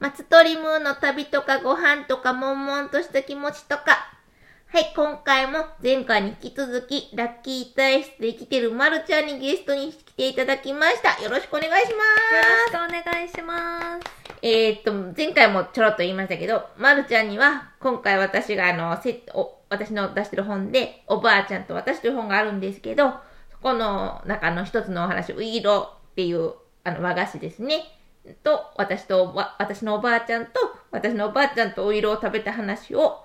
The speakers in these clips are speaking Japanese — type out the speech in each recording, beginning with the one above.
松鳥ムーの旅とかご飯とか悶々とした気持ちとか。はい、今回も前回に引き続き、ラッキー体質で生きてるまるちゃんにゲストに来ていただきました。よろしくお願いします。よろしくお願いします。えー、っと、前回もちょろっと言いましたけど、まるちゃんには、今回私があの、せお私の出してる本で、おばあちゃんと私という本があるんですけど、そこの中の一つのお話、ウイロっていうあの和菓子ですね。と、私と私のおばあちゃんと、私のおばあちゃんとお色を食べた話を、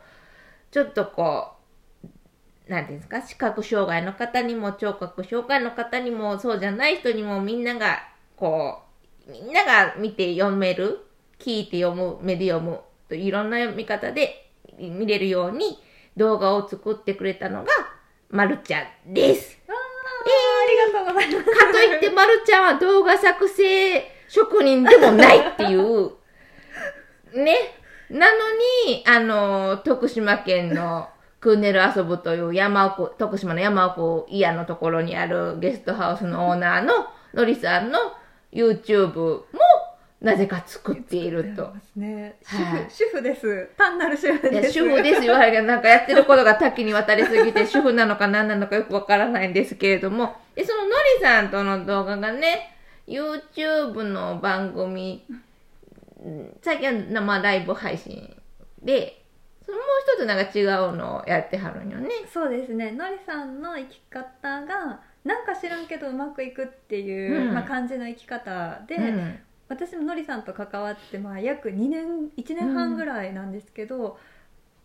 ちょっとこう、なんていうんですか、視覚障害の方にも、聴覚障害の方にも、そうじゃない人にも、みんなが、こう、みんなが見て読める、聞いて読む、目で読む、といろんな読み方で見れるように動画を作ってくれたのが、まるちゃんです。あありがとうございます。かといって、まるちゃんは動画作成職人でもないっていう、ね。なのに、あの、徳島県のクーネル遊ぶという山奥、徳島の山奥イヤのところにあるゲストハウスのオーナーののりさんの YouTube もなぜか作っていると。ね、主はい婦、主婦です。単なる主婦です。主婦です言われるけど、なんかやってることが多岐にわたりすぎて、主婦なのか何なのかよくわからないんですけれども、で、そののりさんとの動画がね、YouTube の番組、うん最近は生ライブ配信で、そのもう一つなんか違うのをやってはるんよね。そうですね。のりさんの生き方が、なんか知らんけどうまくいくっていう、うんまあ、感じの生き方で、うん私ものりさんと関わって、まあ、約2年1年半ぐらいなんですけど、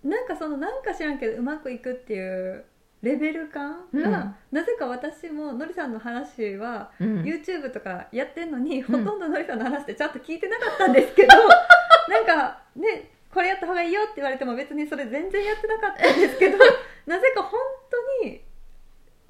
なんかそのなんか知らんけどうまくいくっていうレベル感が、うん。なぜか私ものりさんの話は、うん。YouTube とかやってんのに、ほとんどのりさんの話ってちゃんと聞いてなかったんですけど なんかねこれやった方がいいよって言われても別にそれ全然やってなかったんですけど なぜか本当に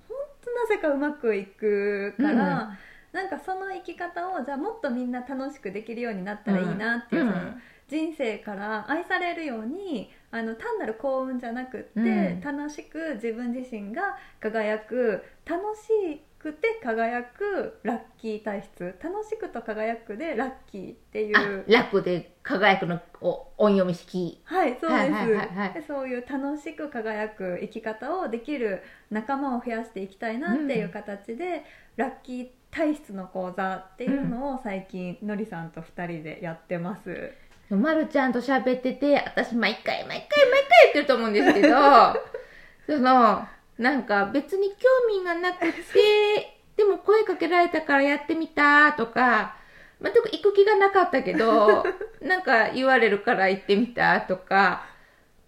本当なぜかうまくいくから、なんかその生き方をじゃあもっとみんな楽しくできるようになったらいいなっていう、うん。その人生から愛されるようにあの単なる幸運じゃなくって、うん。楽しく自分自身が輝く楽しくて輝くラッキー体質楽しくと輝くでラッキーっていあう、楽で輝くのお音読み式。はいそうです、はいはいはいはい。でそういう楽しく輝く生き方をできる仲間を増やしていきたいなっていう形で、ラッキー体質の講座っていうのを最近のりさんと2人でやってます。まるちゃんと喋ってて、私毎回毎回毎回言ってると思うんですけど、その、なんか別に興味がなくて、でも声かけられたからやってみたとか、まあ、特に行く気がなかったけど、なんか言われるから行ってみたとか、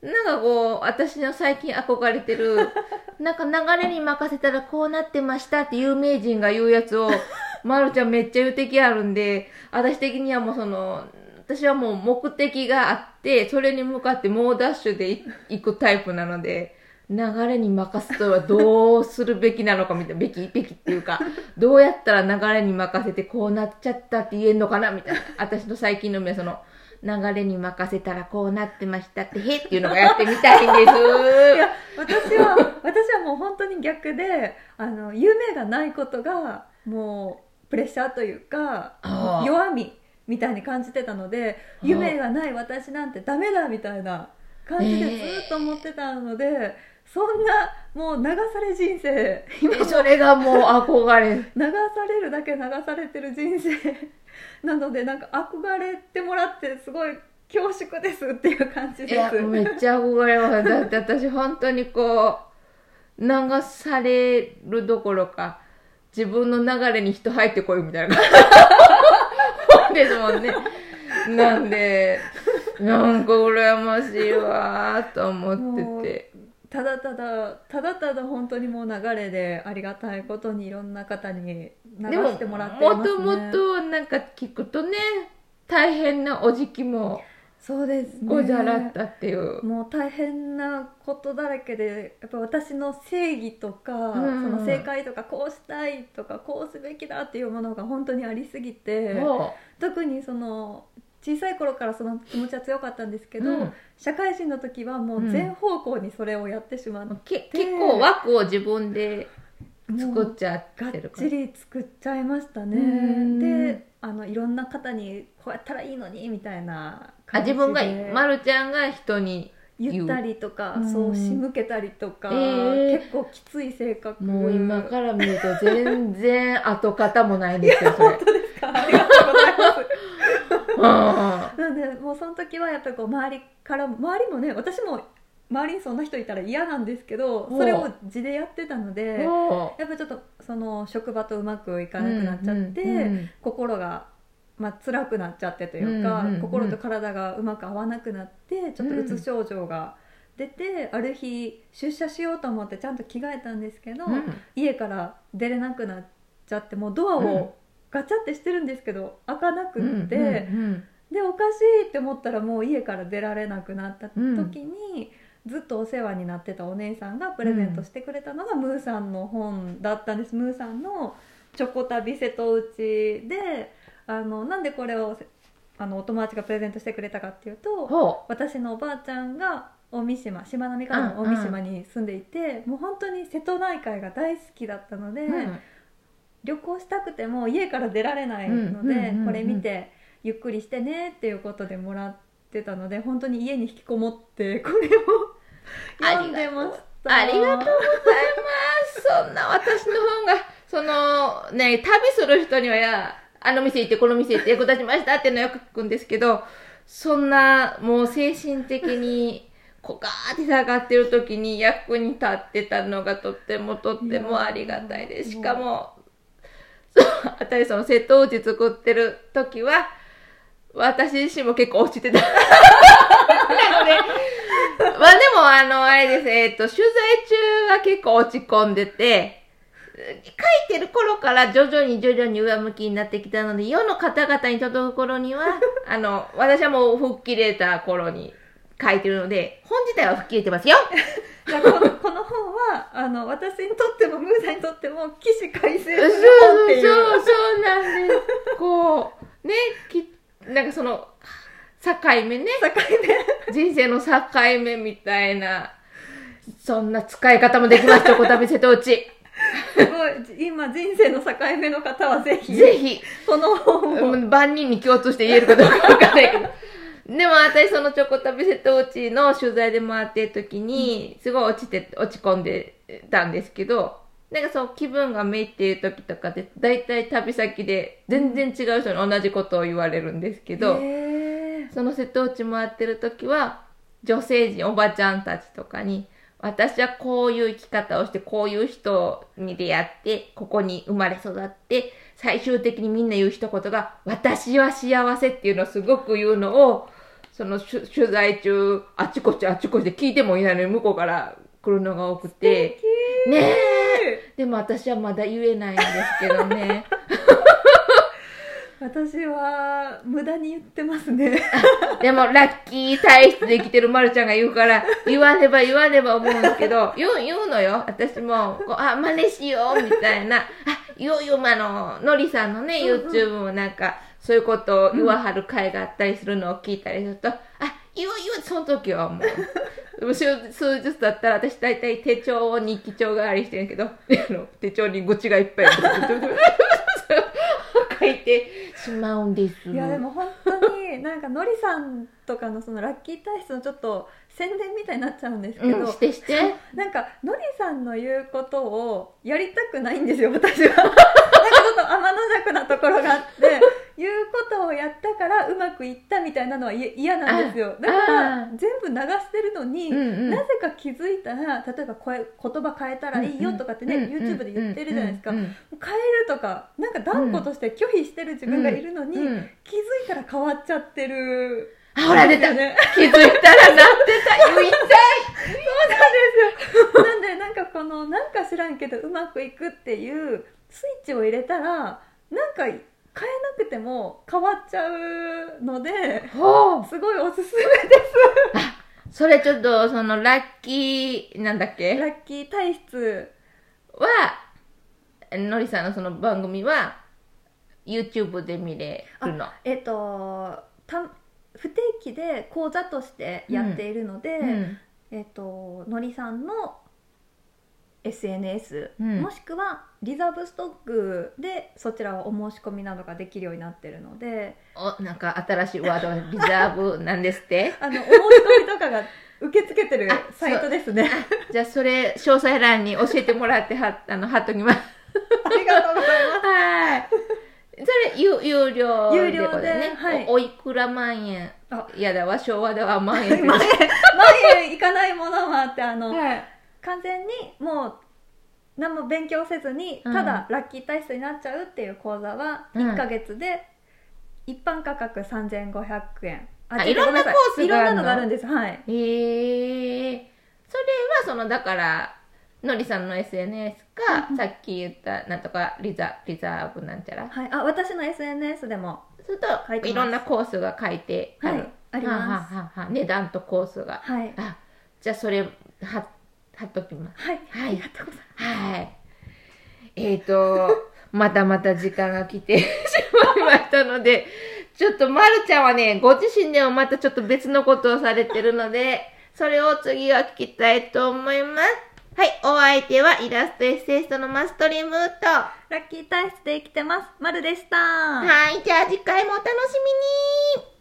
なんかこう、私の最近憧れてる、なんか流れに任せたらこうなってましたって有名人が言うやつを、まるちゃんめっちゃ言う敵あるんで、私的にはもうその、私はもう目的があって、それに向かって猛ダッシュでい行くタイプなので、流れに任すとはどうするべきなのかみたいな、べき、べきっていうか、どうやったら流れに任せてこうなっちゃったって言えんのかなみたいな。私の最近の夢はその、流れに任せたらこうなってましたって、へっていうのがやってみたいんです。いや私は私はもう本当に逆であの夢がないことがもうプレッシャーというか弱みみたいに感じてたので夢がない私なんてダメだみたいな感じでずっと思ってたので、そんなもう流され人生今でそれがもう憧れ。流されるだけ流されてる人生 なのでなんか憧れてもらってすごい恐縮ですっていう感じいや、です。めっちゃ憧れます。だって私本当にこう、流されるどころか、自分の流れに人入ってこいみたいなもんね。なんで、なんか羨ましいわーと思ってて。ただただただただ本当にもう流れでありがたいことにいろんな方に流してもらってますねもともとなんか聞くとね、大変なお時期もそうですね。ござらったっていう。もう大変なことだらけでやっぱ私の正義とか、うん。その正解とかこうしたいとかこうすべきだっていうものが本当にありすぎても特にその小さい頃からその気持ちは強かったんですけど、うん。社会人の時はもう全方向にそれをやってしまって結構枠を自分で作っちゃっがってるから。ちり作っちゃいましたうねん。であのいろんな方にこうやったらいいのにみたいなあ感じで。自分が、ま、るちゃんが人に言ったりとか、うん。そう仕向けたりとか、えー。結構きつい性格。もう今から見ると全然跡形もないんですよそれ。本当ですか？ありがとうございます。うん。なんでもうその時はやっぱりこう周りから周りもね私も周りにそんな人いたら嫌なんですけどそれを地でやってたのでもやっぱちょっとその職場とうまくいかなくなっちゃって、うんうん心が、まあ辛くなっちゃってというか、うんうんうん。心と体がうまく合わなくなってちょっとうつ症状が出て、ある日出社しようと思ってちゃんと着替えたんですけど、うん。家から出れなくなっちゃってもうドアうんをガチャってしてるんですけど開かなくうんって。うんでおかしいって思ったらもう家から出られなくなった時に、ずっとお世話になってたお姉さんがプレゼントしてくれたのが、ムーさんの本だったんです。ムーさんの「チョコ旅瀬戸内で」あのなんでこれをあのお友達がプレゼントしてくれたかっていうとほ私のおばあちゃんが大三島しまなみ海道の大三島に住んでいて、もう本当に瀬戸内海が大好きだったので。う、うん。旅行したくても家から出られないので、うんうんうんうん。これ見てゆっくりしてねっていうことでもらってたので本当に家に引きこもってこれをありがとうございます。そんな私の本が、そのね、旅する人にはや、あの店行ってこの店行って役立ちましたっていうのはよく聞くんですけど、そんなもう精神的に、こうガーって下がってる時に役に立ってたのがとってもとってもありがたいです。しかも、そう、あたりその瀬戸内作ってる時は、私自身も結構落ちてた。なので、まあでも、あの、あれです、えっ、と、取材中は結構落ち込んでて、書いてる頃から徐々に徐々に上向きになってきたので、世の方々に届く頃には、あの、私はもう吹っ切れた頃に書いてるので、本自体は吹っ切れてますよ。このこの本はあの私にとってもムーさんにとっても起死回生そうする本っていうそうそうなんです。こう、ね、き、なんかその、境目ね。境目。人生の境目みたいな、そんな使い方もできます、チョコ旅瀬戸内。すごい。今人生の境目の方はぜひぜひ、この本を、うん万人に共通して言えるかどうかわかんないけど。でも私そのチョコ旅瀬戸内の取材で回ってる時に、すごい落ちて、落ち込んでたんですけど、なんかそう気分がめいっていう時とかで、だいたい旅先で全然違う人に同じことを言われるんですけど、その瀬戸内回ってる時は、女性陣、おばちゃんたちとかに、私はこういう生き方をして、こういう人に出会って、ここに生まれ育って、最終的にみんな言う一言が、私は幸せっていうのをすごく言うのを、その取取材中、あちこちあちこちで聞いてもいないのに向こうから来るのが多くて、ねえでも私はまだ言えないんですけどね。私は無駄に言ってますね でも、ラッキー体質で生きてるまるちゃんが言うから、言わねば言わねば思うんですけど、言う、言うのよ。私も、こうあ、真似しよう、みたいな。あ、言う言う、あの、のりさんのね、うんうん YouTube もなんか、そういうことを言わはる回があったりするのを聞いたりすると、あ、言う言う、その時はもう。数数日だったら私大体手帳を日記帳代わりしてるけど、手帳に愚痴がいっぱい書いてしまうんです。いやでも本当になんかのりさんとかのそのラッキー体質のちょっと宣伝みたいになっちゃうんですけど、うん、してして。なんかのりさんの言うことをやりたくないんですよ私は なんかちょっと天の弱なところがあって言うことをやったからうまくいったみたいなのは嫌嫌なんですよ。だからあ全部流してるのに、うんうん。なぜか気づいたら例えば声言葉変えたらいいよとかってね、YouTube で言ってるじゃないですか、うんうん変えるとかなんか断固として拒否してる自分がいるのに、うん。うん。気づいたら変わっちゃってる。あほら出た。んですよね。気づいたらなってた。言いたい。なんでなんかこのなんか知らんけどうまくいくっていうスイッチを入れたらなんか変えなくても変わっちゃうのですごいおすすめです。それちょっとそのラッキーなんだっけ？ラッキー体質はのりさんのその番組は YouTube で見れるの？えっとた不定期で講座としてやっているので、うん。えっとのりさんの SNS、うん。もしくはリザーブストックでそちらはお申し込みなどができるようになってるのでおなんか新しいワードリザーブなんですって？あのお申し込みとかが受け付けてるあサイトですね。じゃあそれ詳細欄に教えてもらっては あの貼っときます。ありがとうございます。はい。それ有有料有料ではい。おおいくら万円。あ。いやだわ昭和では万円。万円万円いかないものもあってあの、はい完全にもう何も勉強せずにうん。ただラッキー体質になっちゃうっていう講座はうん。1ヶ月で一般価格3500円。あ違ういろんなごめさコースがあるの？いろんなのがあるんです。はい。へえそれはそのだからのりさんの SNS か、うんさっき言ったなんとかリザリザーブなんちゃら？はい、あ私の SNS でも。する書いてます。といろんなコースが書いてある、はいあります。はあはあはあはあ値段とコースが。はい。あじゃあそれは貼っときます。はい、はい。ありがとうございまはい。えーと またまた時間が来て しまいましたのでちょっとまるちゃんはねご自身でもまたちょっと別のことをされてるのでそれを次は聞きたいと思います。はい。お相手はイラストエッセイストのマストリムーとすラッキー体質で生きてます。まるでした。はい。じゃあ次回もお楽しみに